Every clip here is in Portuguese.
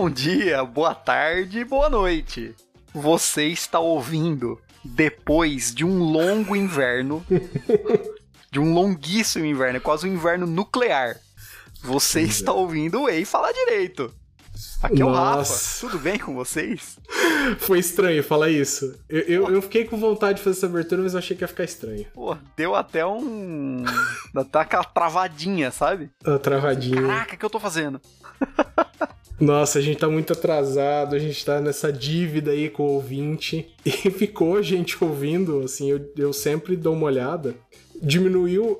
Bom dia, boa tarde, boa noite. Você está ouvindo depois de um longo inverno, de um longuíssimo inverno, é quase um inverno nuclear. Você está ouvindo o Ei falar direito. Aqui é o Rafa. Nossa. Tudo bem com vocês? Foi estranho falar isso. Eu, eu, eu fiquei com vontade de fazer essa abertura, mas eu achei que ia ficar estranho. Pô, deu até um. Dá aquela travadinha, sabe? Tá travadinho. Caraca, o que eu tô fazendo? Nossa, a gente tá muito atrasado, a gente tá nessa dívida aí com o ouvinte. E ficou gente ouvindo, assim, eu, eu sempre dou uma olhada. Diminuiu.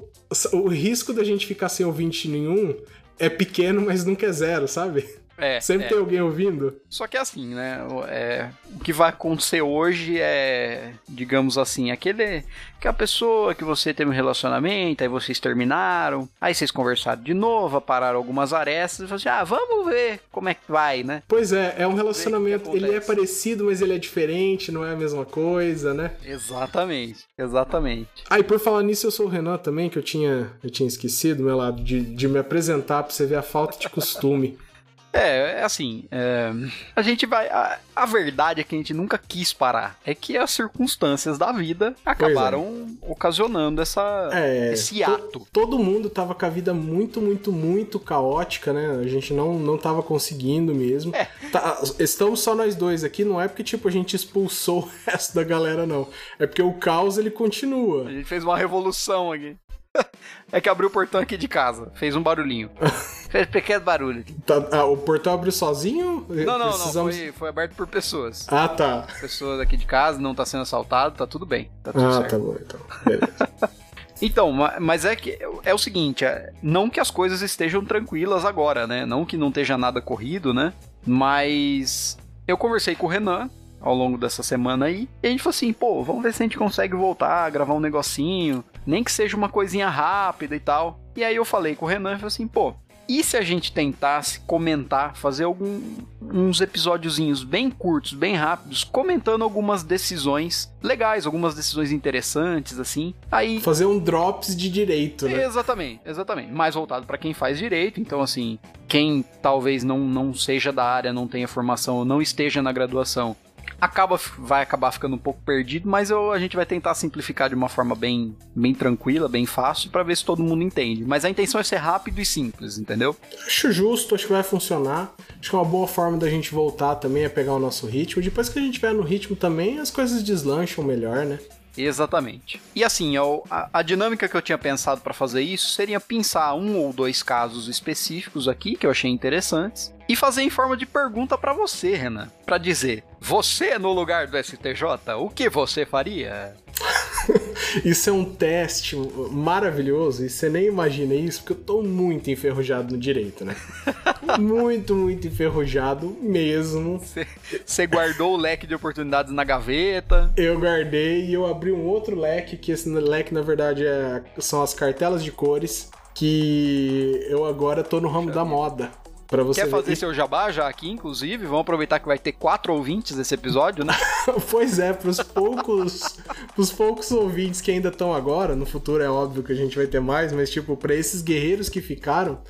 O risco da gente ficar sem ouvinte nenhum é pequeno, mas nunca é zero, sabe? É. Sempre é. tem alguém ouvindo. Só que assim, né? o- é, o que vai acontecer hoje é, digamos assim, aquele que a pessoa que você teve um relacionamento, aí vocês terminaram, aí vocês conversaram de novo, apararam algumas arestas e falaram assim, ah, vamos ver como é que vai, né? Pois é, é um relacionamento. Ele é parecido, mas ele é diferente, não é a mesma coisa, né? Exatamente, exatamente. Ah, e por falar nisso, eu sou o Renan também, que eu tinha, eu tinha esquecido, meu lado, de, de me apresentar pra você ver a falta de costume. É, é assim, é, a gente vai. A, a verdade é que a gente nunca quis parar. É que as circunstâncias da vida acabaram ocasionando essa, É, esse to- ato. todo mundo tava com a vida muito, muito, muito caótica, né? A gente não, não tava conseguindo mesmo. É. Tá, estamos só nós dois aqui, não é porque, tipo, a gente expulsou o resto da galera, não. É porque o caos, ele continua. A gente fez uma revolução aqui. É que abriu o portão aqui de casa, fez um barulhinho. fez um pequeno barulho. Tá- ah, o portão abriu sozinho? Não, não, Precisamos... não, foi, foi aberto por pessoas. Ah, tá. Pessoas aqui de casa, não tá sendo assaltado, tá tudo bem. Tá tudo Ah, certo. tá bom, então. Beleza. Então, ma- mas é que é o seguinte, é, não que as coisas estejam tranquilas agora, né? Não que não esteja nada corrido, né? Mas eu conversei com o Renan ao longo dessa semana aí, e a gente falou assim, pô, vamos ver se a gente consegue voltar a gravar um negocinho, nem que seja uma coisinha rápida e tal. E aí eu falei com o Renan e falei assim, pô, e se a gente tentasse comentar, fazer algum, uns episódiozinhos bem curtos, bem rápidos, comentando algumas decisões legais, algumas decisões interessantes, assim. Aí Fazer um drops de direito, né? Exatamente, exatamente. Mais voltado para quem faz direito. Então, assim, quem talvez não, não seja da área, não tenha formação ou não esteja na graduação, acaba vai acabar ficando um pouco perdido, mas eu, a gente vai tentar simplificar de uma forma bem, bem tranquila, bem fácil, para ver se todo mundo entende. Mas a intenção é ser rápido e simples, entendeu? Acho justo, acho que vai funcionar. Acho que é uma boa forma da gente voltar também a pegar o nosso ritmo. Depois que a gente tiver no ritmo também, as coisas deslancham melhor, né? Exatamente. E assim, eu- a, a dinâmica que eu tinha pensado para fazer isso seria pensar um ou dois casos específicos aqui que eu achei interessantes e fazer em forma de pergunta para você, Renan, Pra dizer: você no lugar do STJ, o que você faria? Isso é um teste maravilhoso e você nem imagina isso, porque eu tô muito enferrujado no direito, né? muito, muito enferrujado mesmo. Você guardou o leque de oportunidades na gaveta? Eu guardei e eu abri um outro leque, que esse leque na verdade é- são as cartelas de cores, que eu agora tô no ramo da moda. Pra você Quer ver. fazer seu jabá já aqui, inclusive? Vamos aproveitar que vai ter quatro ouvintes desse episódio, né? pois é, pros poucos, pros poucos ouvintes que ainda estão agora, no futuro é óbvio que a gente vai ter mais, mas tipo, pra esses guerreiros que ficaram,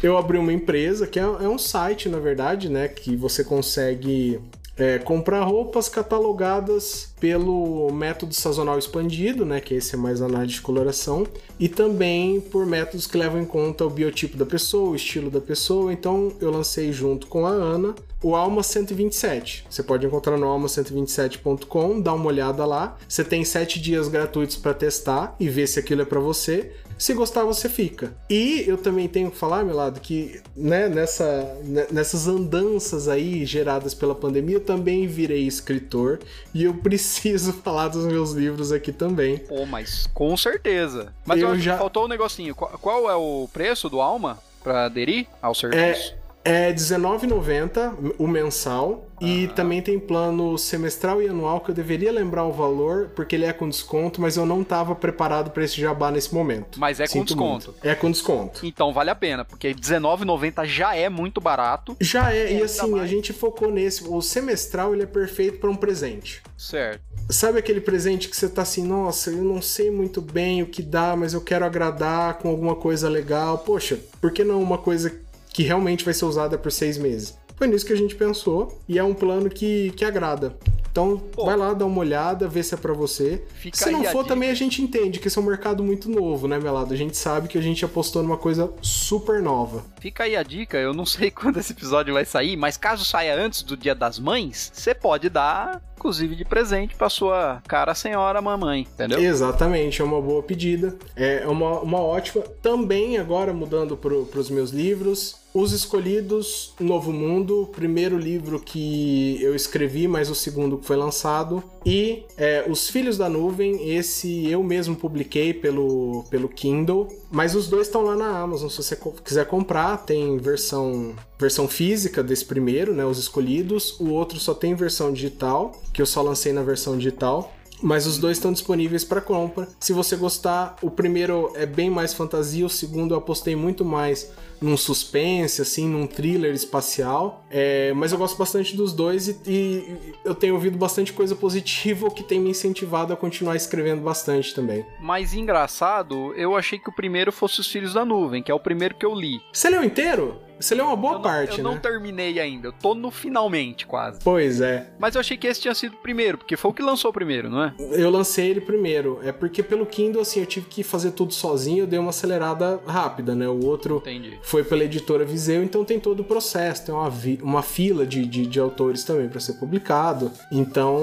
eu abri uma empresa que é, é um site, na verdade, né, que você consegue é, comprar roupas catalogadas pelo método sazonal expandido, né, que esse é mais análise de coloração, e também por métodos que levam em conta o biotipo da pessoa, o estilo da pessoa. Então eu lancei junto com a Ana o Alma 127. Você pode encontrar no alma127.com, dá uma olhada lá. Você tem sete dias gratuitos para testar e ver se aquilo é para você. Se gostar, você fica. E eu também tenho que falar, meu lado, que né, nessa, né, nessas andanças aí geradas pela pandemia, eu também virei escritor e eu preciso falar dos meus livros aqui também. Pô, mas com certeza. Mas eu já- faltou um negocinho. Qual, qual é o preço do Alma pra aderir ao serviço? É R$19,90 o mensal. E também tem plano semestral e anual que eu deveria lembrar o valor, porque ele é com desconto, mas eu não estava preparado para esse jabá nesse momento. Mas é com Sinto desconto. muito. É com desconto. Então vale a pena, porque R$19,90 já é muito barato. Já é, e assim, a mais. gente focou nesse. O semestral ele é perfeito para um presente. Certo. Sabe aquele presente que você tá assim, nossa, eu não sei muito bem o que dá, mas eu quero agradar com alguma coisa legal. Poxa, por que não uma coisa que realmente vai ser usada por seis meses? foi nisso que a gente pensou e é um plano que, que agrada. Então, Pô. vai lá, dá uma olhada, vê se é para você. Se não for, também a gente entende que esse é um mercado muito novo, né, Melado? A gente sabe que a gente apostou numa coisa super nova. Fica aí a dica, eu não sei quando esse episódio vai sair, mas caso saia antes do Dia das Mães, você pode dar inclusive de presente para sua cara senhora mamãe, entendeu? Exatamente, é uma boa pedida. É uma, uma ótima. Também, agora mudando para os meus livros, os Escolhidos, Novo Mundo, primeiro livro que eu escrevi, mas o segundo que foi lançado. E é, Os Filhos da Nuvem, esse eu mesmo publiquei pelo, pelo Kindle. Mas os dois estão lá na Amazon, se você quiser comprar, tem versão versão física desse primeiro, né, Os Escolhidos. O outro só tem versão digital, que eu só lancei na versão digital mas os dois estão disponíveis para compra. Se você gostar, o primeiro é bem mais fantasia, o segundo eu apostei muito mais num suspense, assim, num thriller espacial. É, mas eu gosto bastante dos dois e, e, eu tenho ouvido bastante coisa positiva, o que tem me incentivado a continuar escrevendo bastante também. Mas engraçado, eu achei que o primeiro fosse Os Filhos da Nuvem, que é o primeiro que eu li. Você leu inteiro? Você leu uma boa eu parte, não, eu né? Eu não terminei ainda, eu tô no finalmente quase. Pois é. Mas eu achei que esse tinha sido o primeiro, porque foi o que lançou primeiro, não é? Eu lancei ele primeiro. É porque pelo Kindle, assim, eu tive que fazer tudo sozinho, eu dei uma acelerada rápida, né? O outro Entendi. foi pela editora Viseu, então tem todo o processo, tem uma, uma fila de, de, de autores também para ser publicado. Então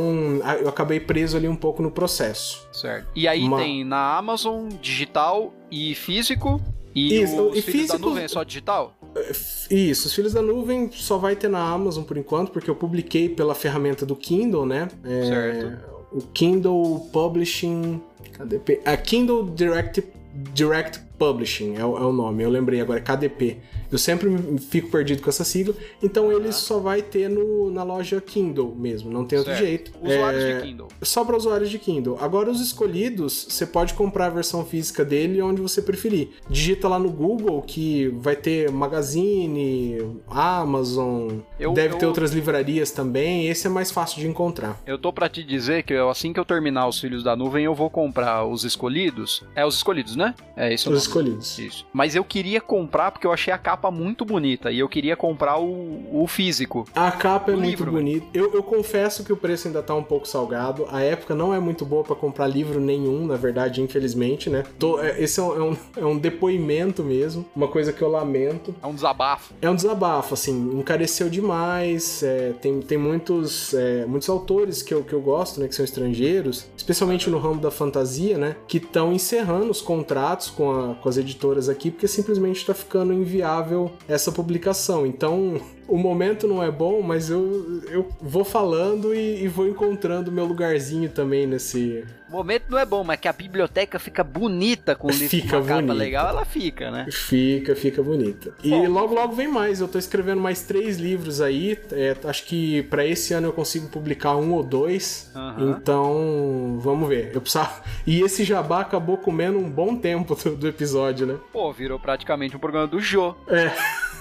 eu acabei preso ali um pouco no processo. Certo. E aí uma... tem na Amazon digital e físico. E Isso, e físico... da nuvem é só digital? Isso, os Filhos da Nuvem só vai ter na Amazon por enquanto, porque eu publiquei pela ferramenta do Kindle, né? É, certo. O Kindle Publishing. Cadê? A Kindle Direct, Direct Publishing é o, é o nome, eu lembrei agora, é KDP. Eu sempre fico perdido com essa sigla. Então ele só vai ter no, na loja Kindle mesmo, não tem outro certo. jeito. Usuários é, de Kindle. Só para usuários de Kindle. Agora os escolhidos, você pode comprar a versão física dele onde você preferir. Digita lá no Google que vai ter Magazine, Amazon, eu, deve eu... ter outras livrarias também. Esse é mais fácil de encontrar. Eu tô para te dizer que assim que eu terminar os Filhos da Nuvem, eu vou comprar os escolhidos. É os escolhidos, né? É isso. Os escolhidos. Isso. Mas eu queria comprar porque eu achei a capa muito bonita e eu queria comprar o, o físico. A capa é muito livro, bonita. Eu, eu, confesso que o preço ainda tá um pouco salgado. A época não é muito boa para comprar livro nenhum, na verdade, infelizmente, né? Tô, é, esse é um, é um, é, um, depoimento mesmo, uma coisa que eu lamento. É um desabafo. É um desabafo, assim, encareceu demais. É, tem, tem muitos, é, muitos autores que eu, que eu gosto, né, que são estrangeiros, especialmente no ramo da fantasia, né, que estão encerrando os contratos com, a, com as editoras aqui, porque simplesmente está ficando inviável essa publicação. Então, o momento não é bom, mas eu, eu vou falando e, e vou encontrando meu lugarzinho também nesse. O momento não é bom, mas que a biblioteca fica bonita com o livro fica com capa legal, ela fica, né? Fica, fica bonita. E bom, logo, logo vem mais. Eu tô escrevendo mais três livros aí. É, acho que para esse ano eu consigo publicar um ou dois. Uhum. Então, vamos ver. Eu precisava... E esse jabá acabou comendo um bom tempo do, do episódio, né? Pô, virou praticamente um programa do Jô. É.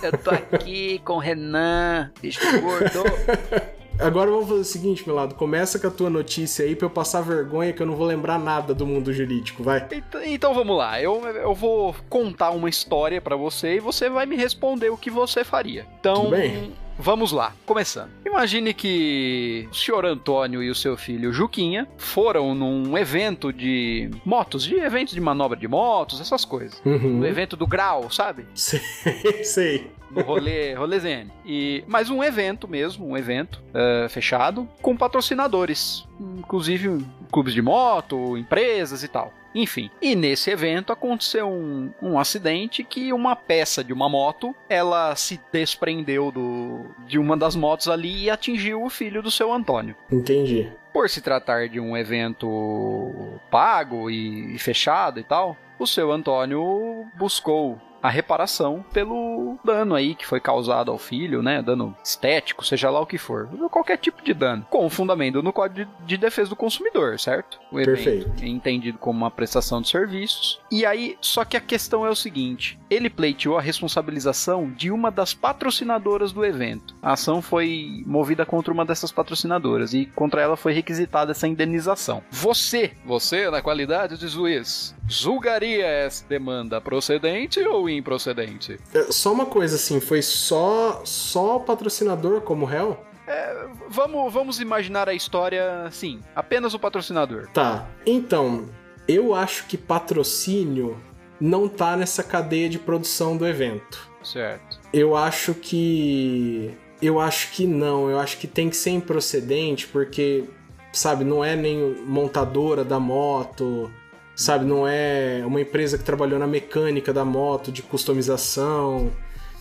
Eu tô aqui com o Renan, bicho gordo. Agora vamos fazer o seguinte, meu lado. Começa com a tua notícia aí pra eu passar vergonha que eu não vou lembrar nada do mundo jurídico, vai. Então, então vamos lá. Eu, eu vou contar uma história para você e você vai me responder o que você faria. Então. Tudo bem. Vamos lá, começando. Imagine que o senhor Antônio e o seu filho Juquinha foram num evento de motos, de eventos de manobra de motos, essas coisas. Uhum. Evento do grau, sabe? Sei, sei. No rolê, rolê Zen. E, mas um evento mesmo, um evento uh, fechado, com patrocinadores. Inclusive clubes de moto, empresas e tal. Enfim, e nesse evento aconteceu um, um acidente que uma peça de uma moto, ela se desprendeu do, de uma das motos ali e atingiu o filho do seu Antônio. Entendi. Por se tratar de um evento pago e, e fechado e tal, o seu Antônio buscou a reparação pelo dano aí que foi causado ao filho, né? Dano estético, seja lá o que for. Qualquer tipo de dano. Com fundamento no Código de Defesa do Consumidor, certo? O Perfeito. é entendido como uma prestação de serviços. E aí, só que a questão é o seguinte: ele pleiteou a responsabilização de uma das patrocinadoras do evento. A ação foi movida contra uma dessas patrocinadoras e contra ela foi requisitada essa indenização. Você, você, na qualidade de juiz, julgaria essa demanda procedente ou improcedente. É, só uma coisa assim, foi só só patrocinador como réu? É, vamos, vamos imaginar a história, sim, apenas o patrocinador. Tá. Então, eu acho que patrocínio não tá nessa cadeia de produção do evento. Certo. Eu acho que. Eu acho que não. Eu acho que tem que ser improcedente, porque, sabe, não é nem montadora da moto, sabe, não é uma empresa que trabalhou na mecânica da moto, de customização.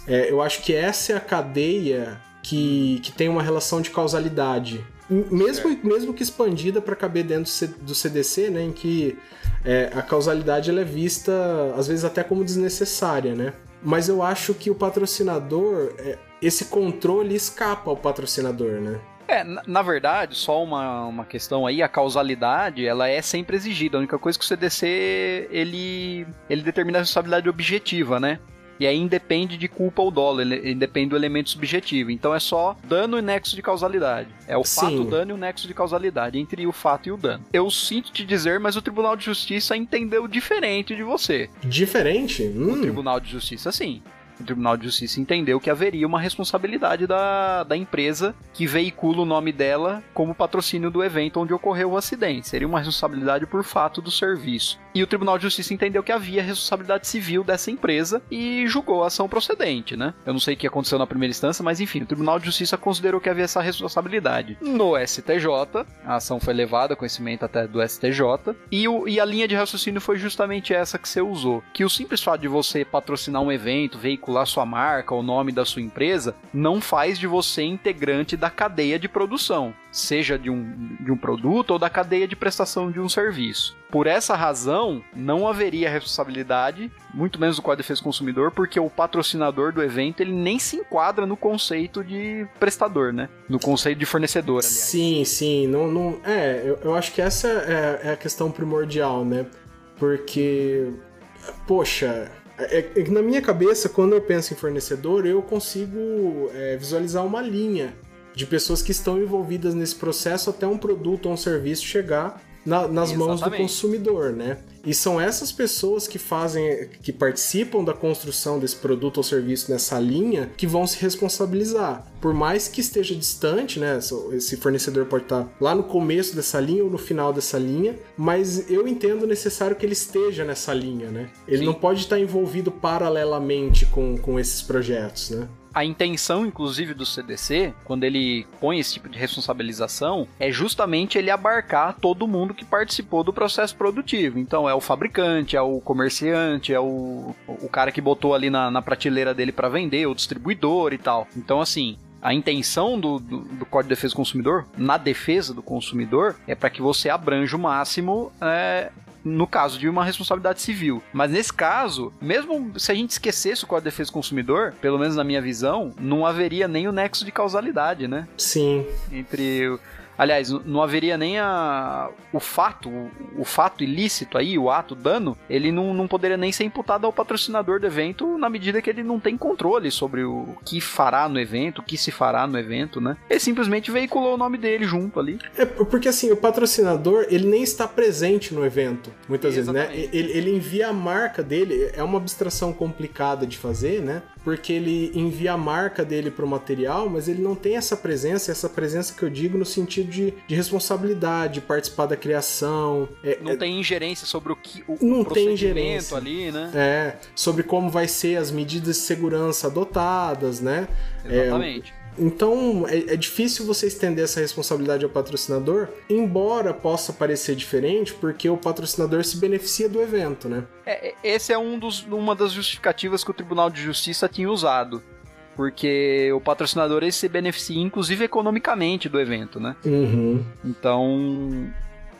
É, eu acho que essa é a cadeia que, que tem uma relação de causalidade. Mesmo, mesmo que expandida para caber dentro do CDC, né, em que é, a causalidade ela é vista, às vezes, até como desnecessária, né? Mas eu acho que o patrocinador, é, esse controle escapa ao patrocinador, né? É, na, verdade, só uma, uma questão aí, a causalidade, ela é sempre exigida. A única coisa que o CDC, ele, ele determina a responsabilidade objetiva, né? E aí independe de culpa ou dolo, ele independe do elemento subjetivo. Então é só dano e nexo de causalidade. É o Sim. fato, o dano e o nexo de causalidade entre o fato e o dano. Eu sinto te dizer, mas o Tribunal de Justiça entendeu diferente de você. Diferente? Hum. O Tribunal de Justiça, sim o Tribunal de Justiça entendeu que haveria uma responsabilidade da, da empresa que veicula o nome dela como patrocínio do evento onde ocorreu o acidente. Seria uma responsabilidade por fato do serviço. E o Tribunal de Justiça entendeu que havia responsabilidade civil dessa empresa e julgou a ação procedente, né? Eu não sei o que aconteceu na primeira instância, mas enfim, o Tribunal de Justiça considerou que havia essa responsabilidade. No STJ, a ação foi levada a conhecimento até do STJ, e, o, e a linha de raciocínio foi justamente essa que você usou. Que o simples fato de você patrocinar um evento, veicular sua marca, o nome da sua empresa, não faz de você integrante da cadeia de produção seja de um, de um produto ou da cadeia de prestação de um serviço. Por essa razão, não haveria responsabilidade, muito menos do Código de Defesa do Consumidor, porque o patrocinador do evento ele nem se enquadra no conceito de prestador, né? No conceito de fornecedor, aliás. Sim, sim. Não, não, é, eu, eu acho que essa é, é a questão primordial, né? Porque, poxa, é, é, na minha cabeça, quando eu penso em fornecedor, eu consigo é, visualizar uma linha de pessoas que estão envolvidas nesse processo até um produto ou um serviço chegar na, nas Exatamente. mãos do consumidor, né? E são essas pessoas que fazem, que participam da construção desse produto ou serviço nessa linha que vão se responsabilizar. Por mais que esteja distante, né? Esse fornecedor pode estar lá no começo dessa linha ou no final dessa linha, mas eu entendo necessário que ele esteja nessa linha, né? Ele Sim. não pode estar envolvido paralelamente com, com esses projetos, né? A intenção, inclusive, do CDC, quando ele põe esse tipo de responsabilização, é justamente ele abarcar todo mundo que participou do processo produtivo. Então, é o fabricante, é o comerciante, é o, o cara que botou ali na, na prateleira dele para vender, o distribuidor e tal. Então, assim, a intenção do, do, do, Código de Defesa do Consumidor, na defesa do consumidor, é para que você abranja o máximo é, no caso de uma responsabilidade civil. Mas nesse caso, mesmo se a gente esquecesse o Código de Defesa do Consumidor, pelo menos na minha visão, não haveria nem o nexo de causalidade, né? Sim. Entre Aliás, não haveria nem a, o fato, o, o, fato ilícito aí, o ato dano, ele não, não poderia nem ser imputado ao patrocinador do evento na medida que ele não tem controle sobre o que fará no evento, o que se fará no evento, né? Ele simplesmente veiculou o nome dele junto ali. É, porque assim, o patrocinador, ele nem está presente no evento, muitas Exatamente. vezes, né? Ele, ele envia a marca dele, é uma abstração complicada de fazer, né? Porque ele envia a marca dele pro material, mas ele não tem essa presença, essa presença que eu digo no sentido de, de responsabilidade, de participar da criação. É, não é, tem ingerência sobre o que o não tem ingerência ali, né? É, sobre como vai ser as medidas de segurança adotadas, né? Exatamente. É, então é, é, difícil você estender essa responsabilidade ao patrocinador, embora possa parecer diferente, porque o patrocinador se beneficia do evento, né? É, é esse é um dos, uma das justificativas que o Tribunal de Justiça tinha usado porque o patrocinador ele se beneficia inclusive economicamente do evento, né? Uhum. Então,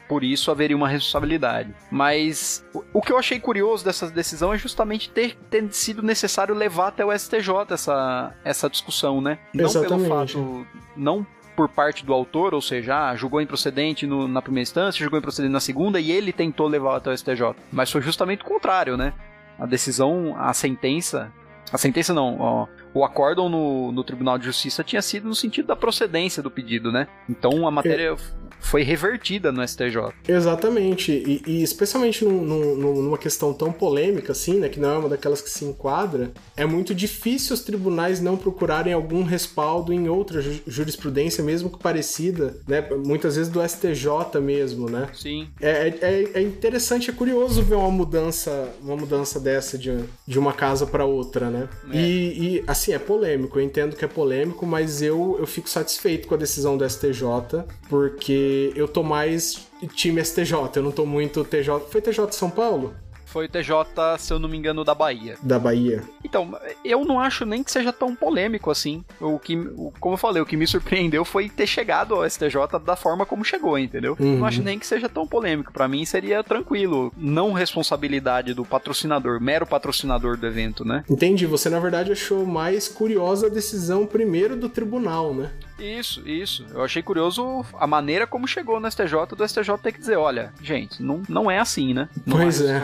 por isso haveria uma responsabilidade. Mas o que eu achei curioso dessa decisão é justamente ter, ter sido necessário levar até o STJ essa, essa discussão, né? Não Exatamente. pelo fato. Não por parte do autor, ou seja, ah, julgou improcedente no, na primeira instância, julgou improcedente na segunda e ele tentou levar até o STJ. Mas foi justamente o contrário, né? A decisão, a sentença. A sentença não, ó, o acórdão no, no Tribunal de Justiça tinha sido no sentido da procedência do pedido, né? Então a matéria é. foi revertida no STJ. Exatamente, e, e especialmente num, num, numa questão tão polêmica assim, né, que não é uma daquelas que se enquadra, é muito difícil os tribunais não procurarem algum respaldo em outra jurisprudência, mesmo que parecida, né, muitas vezes do STJ mesmo, né? Sim. É, é, é interessante, é curioso ver uma mudança, uma mudança dessa de, de uma casa para outra, né? É. E, e, assim, é polêmico, eu entendo que é polêmico, mas eu, eu fico satisfeito com a decisão do STJ, porque eu tô mais time STJ, eu não tô muito TJ. Foi TJ São Paulo? Foi o TJ, se eu não me engano, da Bahia. Da Bahia. Então, eu não acho nem que seja tão polêmico assim. O que, o, como eu falei, o que me surpreendeu foi ter chegado ao STJ da forma como chegou, entendeu? Uhum. Não acho nem que seja tão polêmico. Para mim seria tranquilo. Não responsabilidade do patrocinador, mero patrocinador do evento, né? Entendi. Você, na verdade, achou mais curiosa a decisão primeiro do tribunal, né? Isso, isso. Eu achei curioso a maneira como chegou no STJ, do STJ ter que dizer, olha, gente, não, não é assim, né? Não pois é.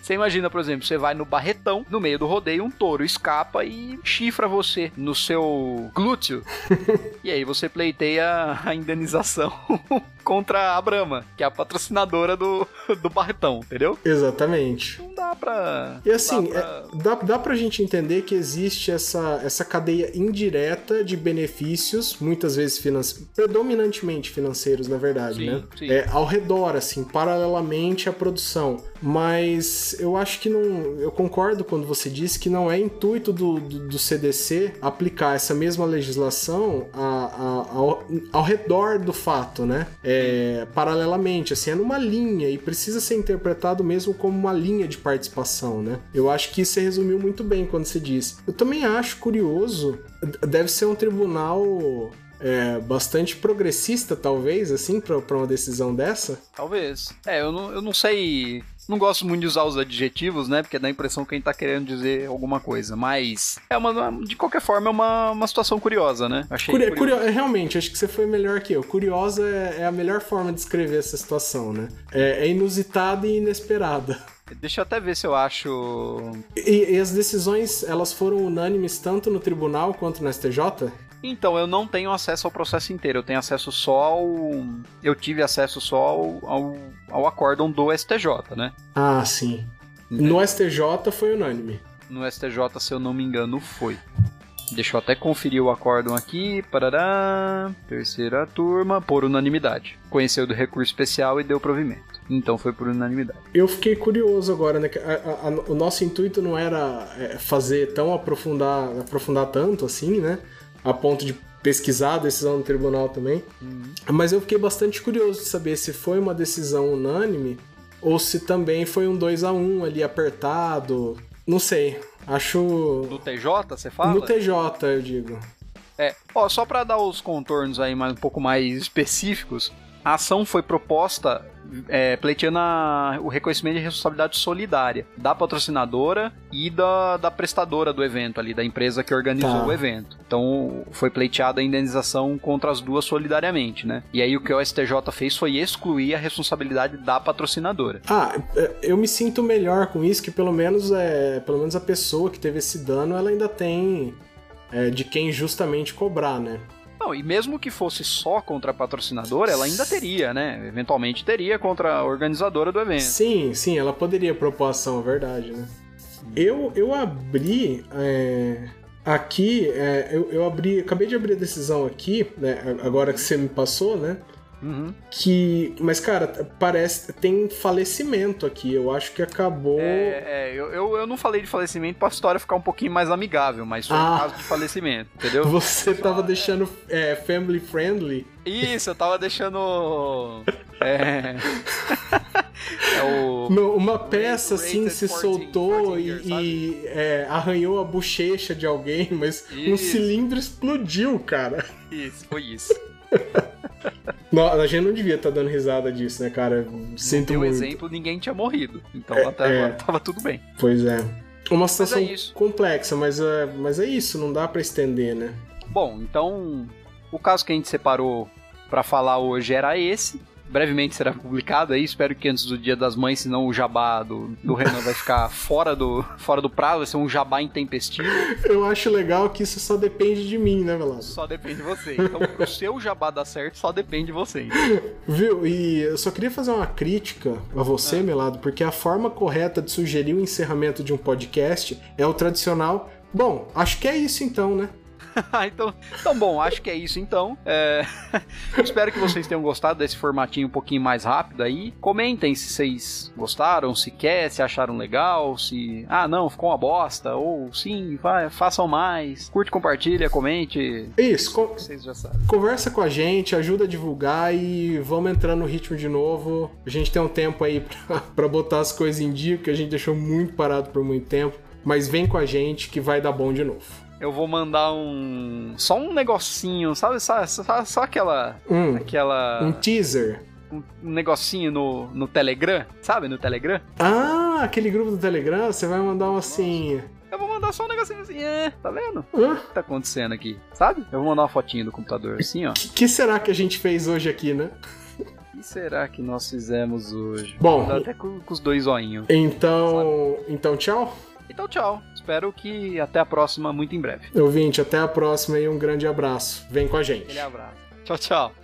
Você imagina, por exemplo, você vai no Barretão, no meio do rodeio, um touro escapa e chifra você no seu glúteo. e aí você pleiteia a indenização contra a Brahma, que é a patrocinadora do, do Barretão, entendeu? Exatamente. Não dá pra. E assim, dá pra... É, dá, dá pra gente entender que existe essa, essa cadeia indireta de benefícios, muitas vezes financeiros, predominantemente financeiros, na verdade, sim, né? Sim. É, ao redor, assim, paralelamente à produção. Mas eu acho que não. Eu concordo quando você disse que não é intuito do, do, do CDC aplicar essa mesma legislação a, a, ao, ao redor do fato, né? É, paralelamente, assim, é numa linha e precisa ser interpretado mesmo como uma linha de participação, né? Eu acho que isso resumiu muito bem quando você disse. Eu também acho curioso, deve ser um tribunal é, bastante progressista, talvez, assim, para uma decisão dessa? Talvez. É, eu não, eu não sei não gosto muito de usar os adjetivos, né? Porque dá a impressão que a gente tá querendo dizer alguma coisa. Mas é uma. De qualquer forma, é uma, uma situação curiosa, né? Achei Curio, é, realmente, acho que você foi melhor que eu. Curiosa é, é a melhor forma de descrever essa situação, né? É, é inusitada e inesperada. Deixa eu até ver se eu acho. E, e, as decisões, elas foram unânimes tanto no tribunal quanto no STJ? Então, eu não tenho acesso ao processo inteiro, eu tenho acesso só ao. Eu tive acesso só ao, ao, ao acórdão do STJ, né? Ah, sim. No STJ foi unânime. No STJ, se eu não me engano, foi. Deixa eu até conferir o acórdão aqui. Parará. Terceira turma, por unanimidade. Conheceu do recurso especial e deu provimento. Então foi por unanimidade. Eu fiquei curioso agora, né? A, a, a, o nosso intuito não era é, fazer tão aprofundar, aprofundar tanto assim, né? A ponto de pesquisar a decisão do tribunal também. Uhum. Mas eu fiquei bastante curioso de saber se foi uma decisão unânime ou se também foi um 2 a 1 ali apertado. Não sei. Acho. No TJ, você fala? No TJ, eu digo. É, ó, só para dar os contornos aí mais, um pouco mais específicos, a ação foi proposta é, pleiteando a, o reconhecimento de responsabilidade solidária da patrocinadora e da, da prestadora do evento ali, da empresa que organizou tá. o evento. Então foi pleiteada a indenização contra as duas solidariamente, né? E aí o que o STJ fez foi excluir a responsabilidade da patrocinadora. Ah, é, eu me sinto melhor com isso, que pelo menos é, pelo menos a pessoa que teve esse dano, ela ainda tem é, de quem justamente cobrar, né? Não, e mesmo que fosse só contra a patrocinadora, ela ainda teria, né? Eventualmente teria contra a organizadora do evento. Sim, sim, ela poderia propor ação, é verdade, né? Eu, eu abri. É, aqui, é, eu, eu abri. Acabei de abrir a decisão aqui, né? Agora que você me passou, né? Uhum. Que. Mas, cara, parece. Tem falecimento aqui. Eu acho que acabou. É, é eu, eu, eu, não falei de falecimento pra história ficar um pouquinho mais amigável, mas foi ah, um caso de falecimento, entendeu? Você tava deixando é, family friendly. Isso, eu tava deixando. É. é o... Uma peça assim se soltou e, e é, arranhou a bochecha de alguém, mas isso. um cilindro explodiu, cara. Isso, foi isso. Não, a gente não devia estar tá dando risada disso, né, cara? Sinto muito. exemplo, ninguém tinha morrido. Então é, até é... agora tava tudo bem. Pois é. Uma situação mas é complexa, mas é, mas é isso, não dá para estender, né? Bom, então o caso que a gente separou para falar hoje era esse brevemente será publicado aí. Espero que antes do Dia das Mães, senão o jabá do, do Renan vai ficar fora do, fora do prazo, vai ser um jabá intempestivo. Eu acho legal que isso só depende de mim, né, Velasco? Só depende de você. Então, pro seu jabá dar certo, só depende de você. Viu? E eu só queria fazer uma crítica a você, ah. Melado, porque a forma correta de sugerir o encerramento de um podcast é o tradicional. Bom, acho que é isso então, né? então, então, bom, acho que é isso então. É... Espero que vocês tenham gostado desse formatinho um pouquinho mais rápido aí. Comentem se vocês gostaram, se quer, se acharam legal, se. Ah, não, ficou uma bosta. Ou sim, vai, façam mais. Curte, compartilha, comente. Isso, com... vocês já sabem. Conversa com a gente, ajuda a divulgar e vamos entrar no ritmo de novo. A gente tem um tempo aí pra, pra botar as coisas em dia, que a gente deixou muito parado por muito tempo. Mas vem com a gente que vai dar bom de novo eu vou mandar um. Só um negocinho, sabe? Só, só, só aquela. Hum, aquela. Um teaser. Um, um negocinho no, no Telegram, sabe? No Telegram. Ah, aquele grupo do Telegram, você vai mandar um assim. Eu vou mandar só um negocinho assim, é, tá vendo? O que tá acontecendo aqui? Sabe? Eu vou mandar uma fotinha do computador assim, ó. O que, que será que a gente fez hoje aqui, né? O que será que nós fizemos hoje? Bom, até com, com, os dois zoinhos. Então, sabe? então tchau. Então, tchau. Espero que até a próxima, muito em breve. Ouvinte, até a próxima e um grande abraço. Vem com a gente. Aquele abraço. Tchau, tchau.